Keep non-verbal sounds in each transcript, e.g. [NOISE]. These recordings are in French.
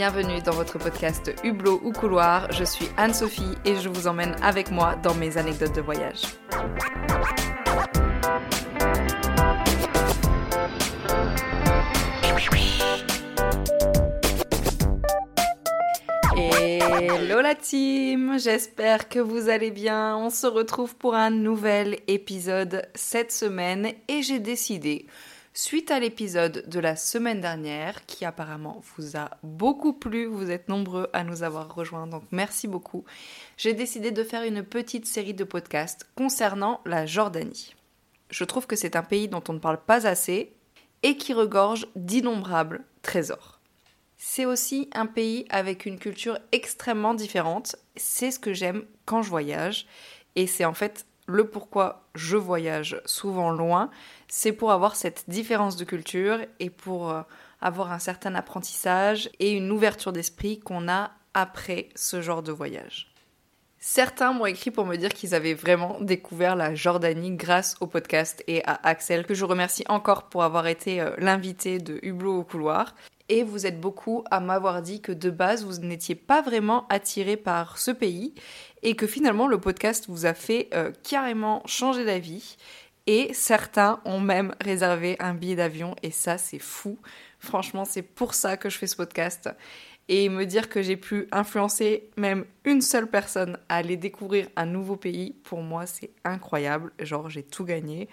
Bienvenue dans votre podcast Hublot ou Couloir. Je suis Anne-Sophie et je vous emmène avec moi dans mes anecdotes de voyage. Hello la team, j'espère que vous allez bien. On se retrouve pour un nouvel épisode cette semaine et j'ai décidé Suite à l'épisode de la semaine dernière, qui apparemment vous a beaucoup plu, vous êtes nombreux à nous avoir rejoints, donc merci beaucoup, j'ai décidé de faire une petite série de podcasts concernant la Jordanie. Je trouve que c'est un pays dont on ne parle pas assez et qui regorge d'innombrables trésors. C'est aussi un pays avec une culture extrêmement différente, c'est ce que j'aime quand je voyage, et c'est en fait le pourquoi je voyage souvent loin, c'est pour avoir cette différence de culture et pour euh, avoir un certain apprentissage et une ouverture d'esprit qu'on a après ce genre de voyage. Certains m'ont écrit pour me dire qu'ils avaient vraiment découvert la Jordanie grâce au podcast et à Axel, que je remercie encore pour avoir été euh, l'invité de Hublot au couloir. Et vous êtes beaucoup à m'avoir dit que de base, vous n'étiez pas vraiment attiré par ce pays et que finalement le podcast vous a fait euh, carrément changer d'avis. Et certains ont même réservé un billet d'avion et ça c'est fou. Franchement, c'est pour ça que je fais ce podcast. Et me dire que j'ai pu influencer même une seule personne à aller découvrir un nouveau pays, pour moi c'est incroyable. Genre j'ai tout gagné.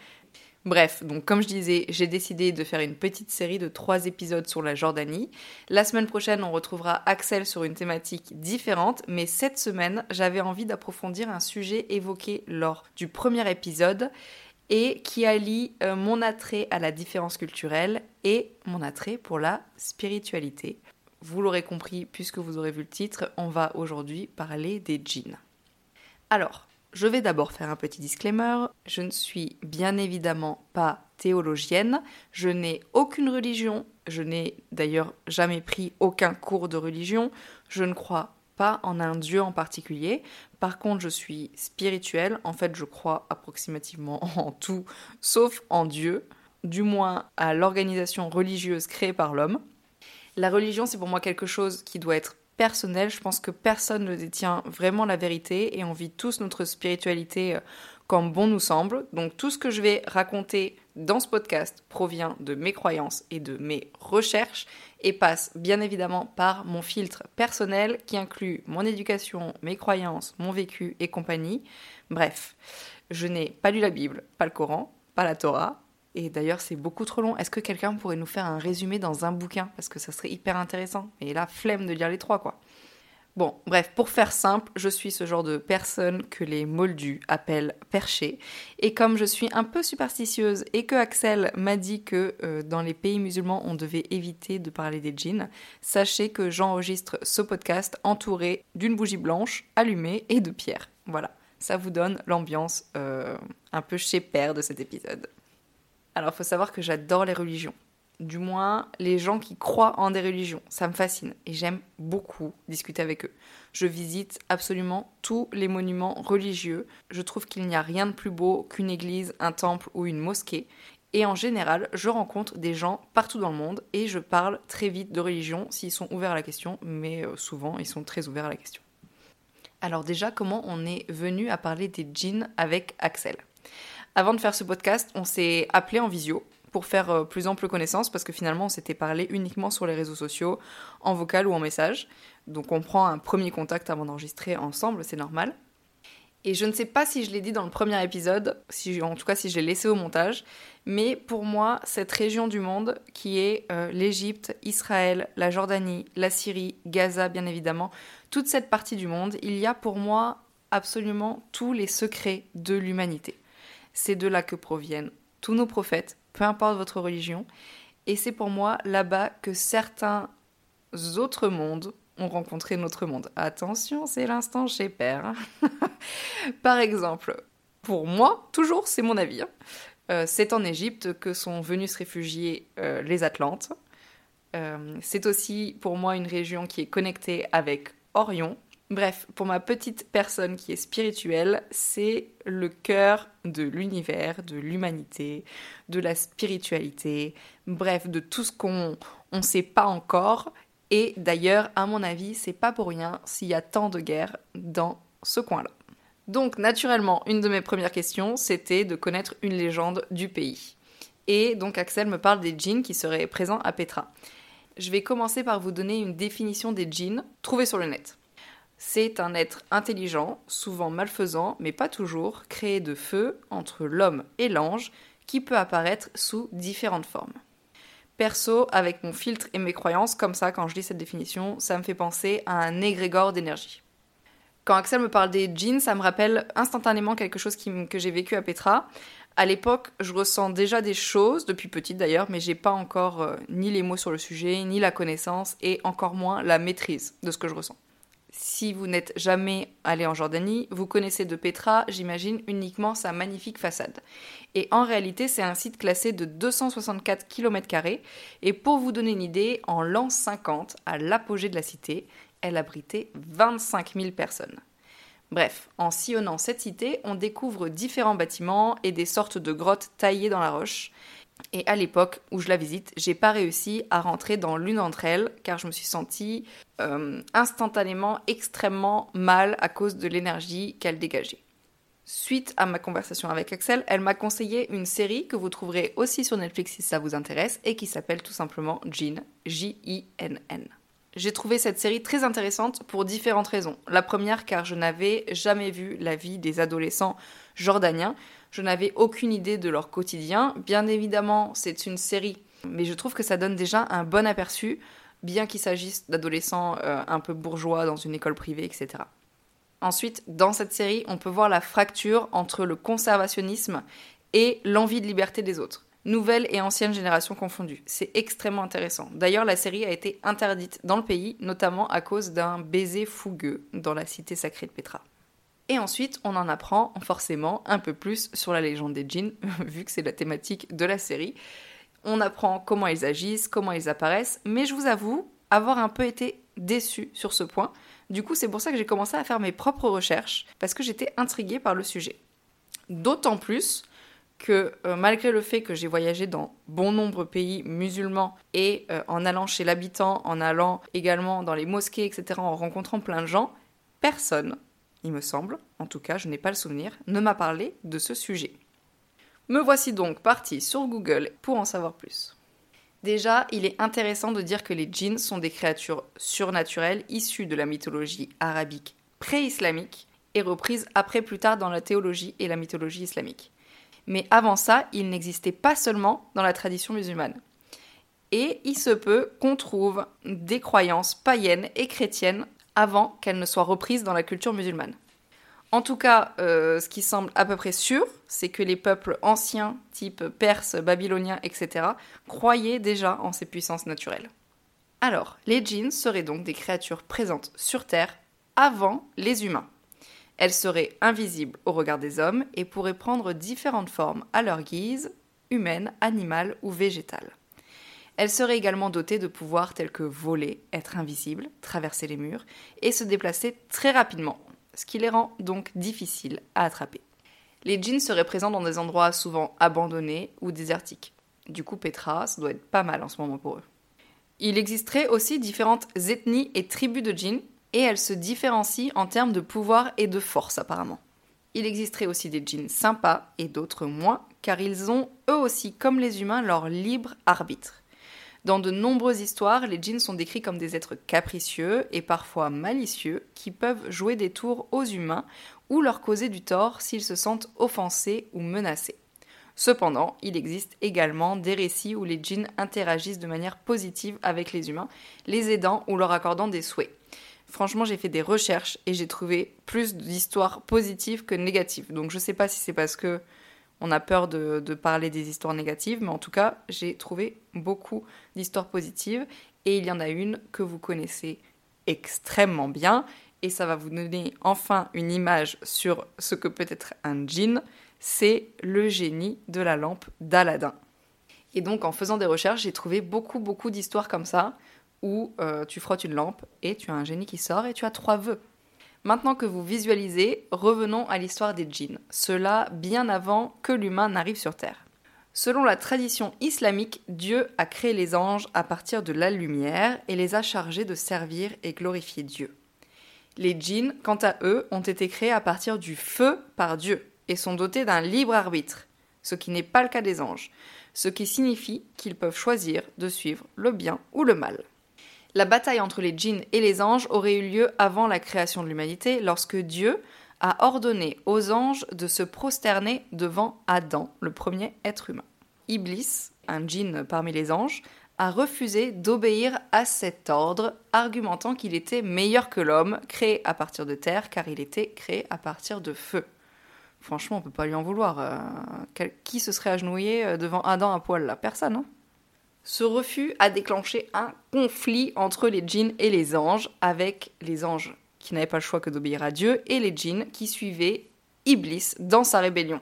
Bref, donc comme je disais, j'ai décidé de faire une petite série de trois épisodes sur la Jordanie. La semaine prochaine, on retrouvera Axel sur une thématique différente, mais cette semaine, j'avais envie d'approfondir un sujet évoqué lors du premier épisode et qui allie euh, mon attrait à la différence culturelle et mon attrait pour la spiritualité. Vous l'aurez compris puisque vous aurez vu le titre, on va aujourd'hui parler des djinns. Alors, je vais d'abord faire un petit disclaimer. Je ne suis bien évidemment pas théologienne, je n'ai aucune religion, je n'ai d'ailleurs jamais pris aucun cours de religion, je ne crois pas en un dieu en particulier. Par contre, je suis spirituelle, en fait je crois approximativement [LAUGHS] en tout, sauf en Dieu, du moins à l'organisation religieuse créée par l'homme. La religion, c'est pour moi quelque chose qui doit être personnel. Je pense que personne ne détient vraiment la vérité et on vit tous notre spiritualité euh, comme bon nous semble. Donc tout ce que je vais raconter dans ce podcast provient de mes croyances et de mes recherches et passe bien évidemment par mon filtre personnel qui inclut mon éducation, mes croyances, mon vécu et compagnie. Bref, je n'ai pas lu la Bible, pas le Coran, pas la Torah, et d'ailleurs, c'est beaucoup trop long. Est-ce que quelqu'un pourrait nous faire un résumé dans un bouquin? Parce que ça serait hyper intéressant. Et là, flemme de lire les trois, quoi. Bon, bref, pour faire simple, je suis ce genre de personne que les moldus appellent perché. Et comme je suis un peu superstitieuse et que Axel m'a dit que euh, dans les pays musulmans on devait éviter de parler des djinns, sachez que j'enregistre ce podcast entouré d'une bougie blanche allumée et de pierres. Voilà, ça vous donne l'ambiance euh, un peu chez père de cet épisode. Alors, il faut savoir que j'adore les religions. Du moins, les gens qui croient en des religions. Ça me fascine et j'aime beaucoup discuter avec eux. Je visite absolument tous les monuments religieux. Je trouve qu'il n'y a rien de plus beau qu'une église, un temple ou une mosquée. Et en général, je rencontre des gens partout dans le monde et je parle très vite de religion s'ils sont ouverts à la question, mais euh, souvent ils sont très ouverts à la question. Alors déjà, comment on est venu à parler des djinns avec Axel? Avant de faire ce podcast, on s'est appelé en visio pour faire euh, plus ample connaissance parce que finalement on s'était parlé uniquement sur les réseaux sociaux, en vocal ou en message. Donc on prend un premier contact avant d'enregistrer ensemble, c'est normal. Et je ne sais pas si je l'ai dit dans le premier épisode, si, en tout cas si je l'ai laissé au montage, mais pour moi, cette région du monde qui est euh, l'Égypte, Israël, la Jordanie, la Syrie, Gaza bien évidemment, toute cette partie du monde, il y a pour moi absolument tous les secrets de l'humanité. C'est de là que proviennent tous nos prophètes, peu importe votre religion. Et c'est pour moi là-bas que certains autres mondes ont rencontré notre monde. Attention, c'est l'instant chez Père. [LAUGHS] Par exemple, pour moi, toujours c'est mon avis, hein. euh, c'est en Égypte que sont venus se réfugier euh, les Atlantes. Euh, c'est aussi pour moi une région qui est connectée avec Orion, Bref, pour ma petite personne qui est spirituelle, c'est le cœur de l'univers, de l'humanité, de la spiritualité, bref, de tout ce qu'on ne sait pas encore Et d'ailleurs, à mon avis, c'est pas pour rien s'il y a tant de guerres dans ce coin-là. Donc, naturellement, une de mes premières questions, c'était de connaître une légende du pays. Et donc, Axel me parle des djinns qui seraient présents à Petra. Je vais commencer par vous donner une définition des djinns trouvée sur le net. C'est un être intelligent, souvent malfaisant, mais pas toujours, créé de feu entre l'homme et l'ange, qui peut apparaître sous différentes formes. Perso, avec mon filtre et mes croyances, comme ça, quand je lis cette définition, ça me fait penser à un égrégore d'énergie. Quand Axel me parle des jeans, ça me rappelle instantanément quelque chose que j'ai vécu à Petra. À l'époque, je ressens déjà des choses, depuis petite d'ailleurs, mais j'ai pas encore euh, ni les mots sur le sujet, ni la connaissance, et encore moins la maîtrise de ce que je ressens. Si vous n'êtes jamais allé en Jordanie, vous connaissez de Petra, j'imagine, uniquement sa magnifique façade. Et en réalité, c'est un site classé de 264 km. Et pour vous donner une idée, en l'an 50, à l'apogée de la cité, elle abritait 25 000 personnes. Bref, en sillonnant cette cité, on découvre différents bâtiments et des sortes de grottes taillées dans la roche. Et à l'époque où je la visite, j'ai pas réussi à rentrer dans l'une d'entre elles car je me suis sentie euh, instantanément extrêmement mal à cause de l'énergie qu'elle dégageait. Suite à ma conversation avec Axel, elle m'a conseillé une série que vous trouverez aussi sur Netflix si ça vous intéresse et qui s'appelle tout simplement Jean, J-I-N-N. J'ai trouvé cette série très intéressante pour différentes raisons. La première car je n'avais jamais vu la vie des adolescents jordaniens, je n'avais aucune idée de leur quotidien. Bien évidemment, c'est une série, mais je trouve que ça donne déjà un bon aperçu, bien qu'il s'agisse d'adolescents euh, un peu bourgeois dans une école privée, etc. Ensuite, dans cette série, on peut voir la fracture entre le conservationnisme et l'envie de liberté des autres. Nouvelle et ancienne génération confondues. C'est extrêmement intéressant. D'ailleurs, la série a été interdite dans le pays, notamment à cause d'un baiser fougueux dans la cité sacrée de Petra. Et ensuite, on en apprend forcément un peu plus sur la légende des djinns, [LAUGHS] vu que c'est la thématique de la série. On apprend comment ils agissent, comment ils apparaissent, mais je vous avoue avoir un peu été déçue sur ce point. Du coup, c'est pour ça que j'ai commencé à faire mes propres recherches, parce que j'étais intriguée par le sujet. D'autant plus que euh, malgré le fait que j'ai voyagé dans bon nombre de pays musulmans et euh, en allant chez l'habitant, en allant également dans les mosquées, etc., en rencontrant plein de gens, personne il me semble, en tout cas je n'ai pas le souvenir, ne m'a parlé de ce sujet. Me voici donc parti sur Google pour en savoir plus. Déjà, il est intéressant de dire que les djinns sont des créatures surnaturelles issues de la mythologie arabique pré-islamique et reprises après plus tard dans la théologie et la mythologie islamique. Mais avant ça, ils n'existaient pas seulement dans la tradition musulmane. Et il se peut qu'on trouve des croyances païennes et chrétiennes avant qu'elle ne soit reprise dans la culture musulmane. En tout cas, euh, ce qui semble à peu près sûr, c'est que les peuples anciens, type perses, babyloniens, etc., croyaient déjà en ces puissances naturelles. Alors, les djinns seraient donc des créatures présentes sur Terre avant les humains. Elles seraient invisibles au regard des hommes et pourraient prendre différentes formes à leur guise, humaines, animales ou végétales. Elle serait également dotée de pouvoirs tels que voler, être invisible, traverser les murs et se déplacer très rapidement, ce qui les rend donc difficiles à attraper. Les djinns seraient présents dans des endroits souvent abandonnés ou désertiques. Du coup, Petra, ça doit être pas mal en ce moment pour eux. Il existerait aussi différentes ethnies et tribus de djinns, et elles se différencient en termes de pouvoir et de force apparemment. Il existerait aussi des djinns sympas et d'autres moins, car ils ont eux aussi, comme les humains, leur libre arbitre. Dans de nombreuses histoires, les djinns sont décrits comme des êtres capricieux et parfois malicieux qui peuvent jouer des tours aux humains ou leur causer du tort s'ils se sentent offensés ou menacés. Cependant, il existe également des récits où les djinns interagissent de manière positive avec les humains, les aidant ou leur accordant des souhaits. Franchement, j'ai fait des recherches et j'ai trouvé plus d'histoires positives que négatives. Donc je ne sais pas si c'est parce que on a peur de, parler des histoires négatives, mais en tout cas, j'ai trouvé beaucoup d'histoires positives et il y en a une que vous connaissez extrêmement bien et ça va vous donner enfin une image sur ce que peut être un djinn, c'est le génie de la lampe d'Aladin. Et donc en faisant des recherches, j'ai trouvé beaucoup beaucoup d'histoires comme ça où euh, tu frottes une lampe et tu as un génie qui sort et tu as trois vœux. Maintenant que vous visualisez, revenons à l'histoire des djinns, cela bien avant que l'humain n'arrive sur Terre. Selon la tradition islamique, Dieu a créé les anges à partir de la lumière et les a chargés de servir et glorifier Dieu. Les djinns, quant à eux, ont été créés à partir du feu par Dieu et sont dotés d'un libre arbitre, ce qui n'est pas le cas des anges, ce qui signifie qu'ils peuvent choisir de suivre le bien ou le mal. La bataille entre les djinns et les anges aurait eu lieu avant la création de l'humanité, lorsque Dieu a ordonné aux anges de se prosterner devant Adam, le premier être humain. Iblis, un djinn parmi les anges, a refusé d'obéir à cet ordre, argumentant qu'il était meilleur que l'homme, créé à partir de terre, car il était créé à partir de feu. Franchement, on peut pas lui en vouloir. Euh, qui se serait agenouillé euh, devant Adam à poil là? Personne. Hein? Ce refus a déclenché un conflit entre les djinns et les anges, avec les anges qui n'avaient pas le choix que d'obéir à Dieu et les djinns qui suivaient Iblis dans sa rébellion.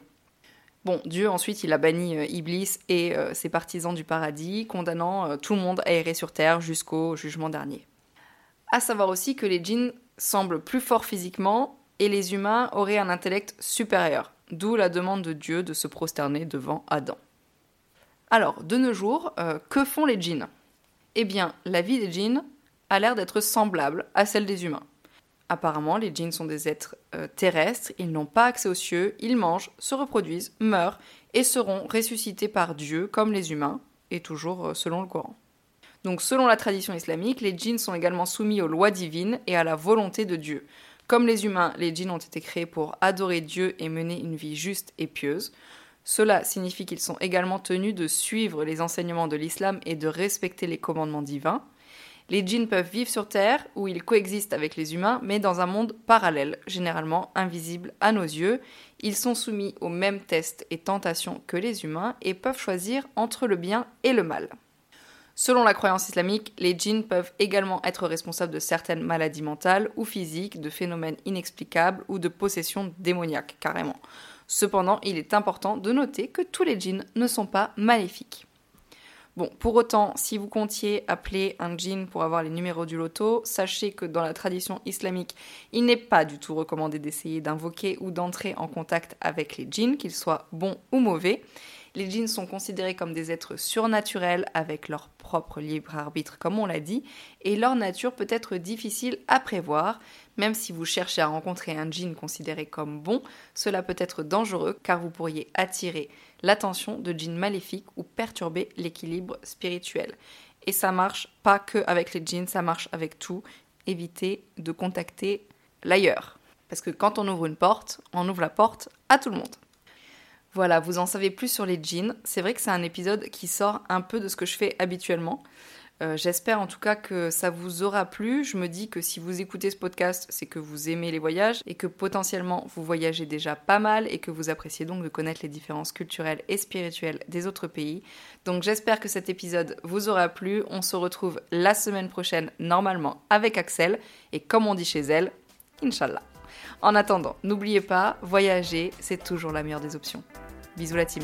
Bon, Dieu ensuite il a banni euh, Iblis et euh, ses partisans du paradis, condamnant euh, tout le monde à errer sur terre jusqu'au jugement dernier. À savoir aussi que les djinns semblent plus forts physiquement et les humains auraient un intellect supérieur, d'où la demande de Dieu de se prosterner devant Adam. Alors, de nos jours, euh, que font les djinns? Eh bien, la vie des djinns a l'air d'être semblable à celle des humains. Apparemment, les djinns sont des êtres euh, terrestres, ils n'ont pas accès aux cieux, ils mangent, se reproduisent, meurent et seront ressuscités par Dieu comme les humains, et toujours euh, selon le Coran. Donc selon la tradition islamique, les djinns sont également soumis aux lois divines et à la volonté de Dieu. Comme les humains, les djinns ont été créés pour adorer Dieu et mener une vie juste et pieuse. Cela signifie qu'ils sont également tenus de suivre les enseignements de l'islam et de respecter les commandements divins. Les djinns peuvent vivre sur Terre, où ils coexistent avec les humains, mais dans un monde parallèle, généralement invisible à nos yeux. Ils sont soumis aux mêmes tests et tentations que les humains et peuvent choisir entre le bien et le mal. Selon la croyance islamique, les djinns peuvent également être responsables de certaines maladies mentales ou physiques, de phénomènes inexplicables ou de possessions démoniaques, carrément. Cependant, il est important de noter que tous les djinns ne sont pas maléfiques. Bon, pour autant, si vous comptiez appeler un djinn pour avoir les numéros du loto, sachez que dans la tradition islamique, il n'est pas du tout recommandé d'essayer d'invoquer ou d'entrer en contact avec les djinns, qu'ils soient bons ou mauvais. Les djinns sont considérés comme des êtres surnaturels avec leur libre arbitre, comme on l'a dit, et leur nature peut être difficile à prévoir. Même si vous cherchez à rencontrer un djinn considéré comme bon, cela peut être dangereux car vous pourriez attirer l'attention de djinns maléfiques ou perturber l'équilibre spirituel. Et ça marche pas que avec les djinns, ça marche avec tout. Évitez de contacter l'ailleurs. Parce que quand on ouvre une porte, on ouvre la porte à tout le monde. Voilà, vous en savez plus sur les jeans. C'est vrai que c'est un épisode qui sort un peu de ce que je fais habituellement. Euh, j'espère en tout cas que ça vous aura plu. Je me dis que si vous écoutez ce podcast, c'est que vous aimez les voyages et que potentiellement vous voyagez déjà pas mal et que vous appréciez donc de connaître les différences culturelles et spirituelles des autres pays. Donc j'espère que cet épisode vous aura plu. On se retrouve la semaine prochaine normalement avec Axel et comme on dit chez elle, Inch'Allah. En attendant, n'oubliez pas, voyager, c'est toujours la meilleure des options. Bisous la team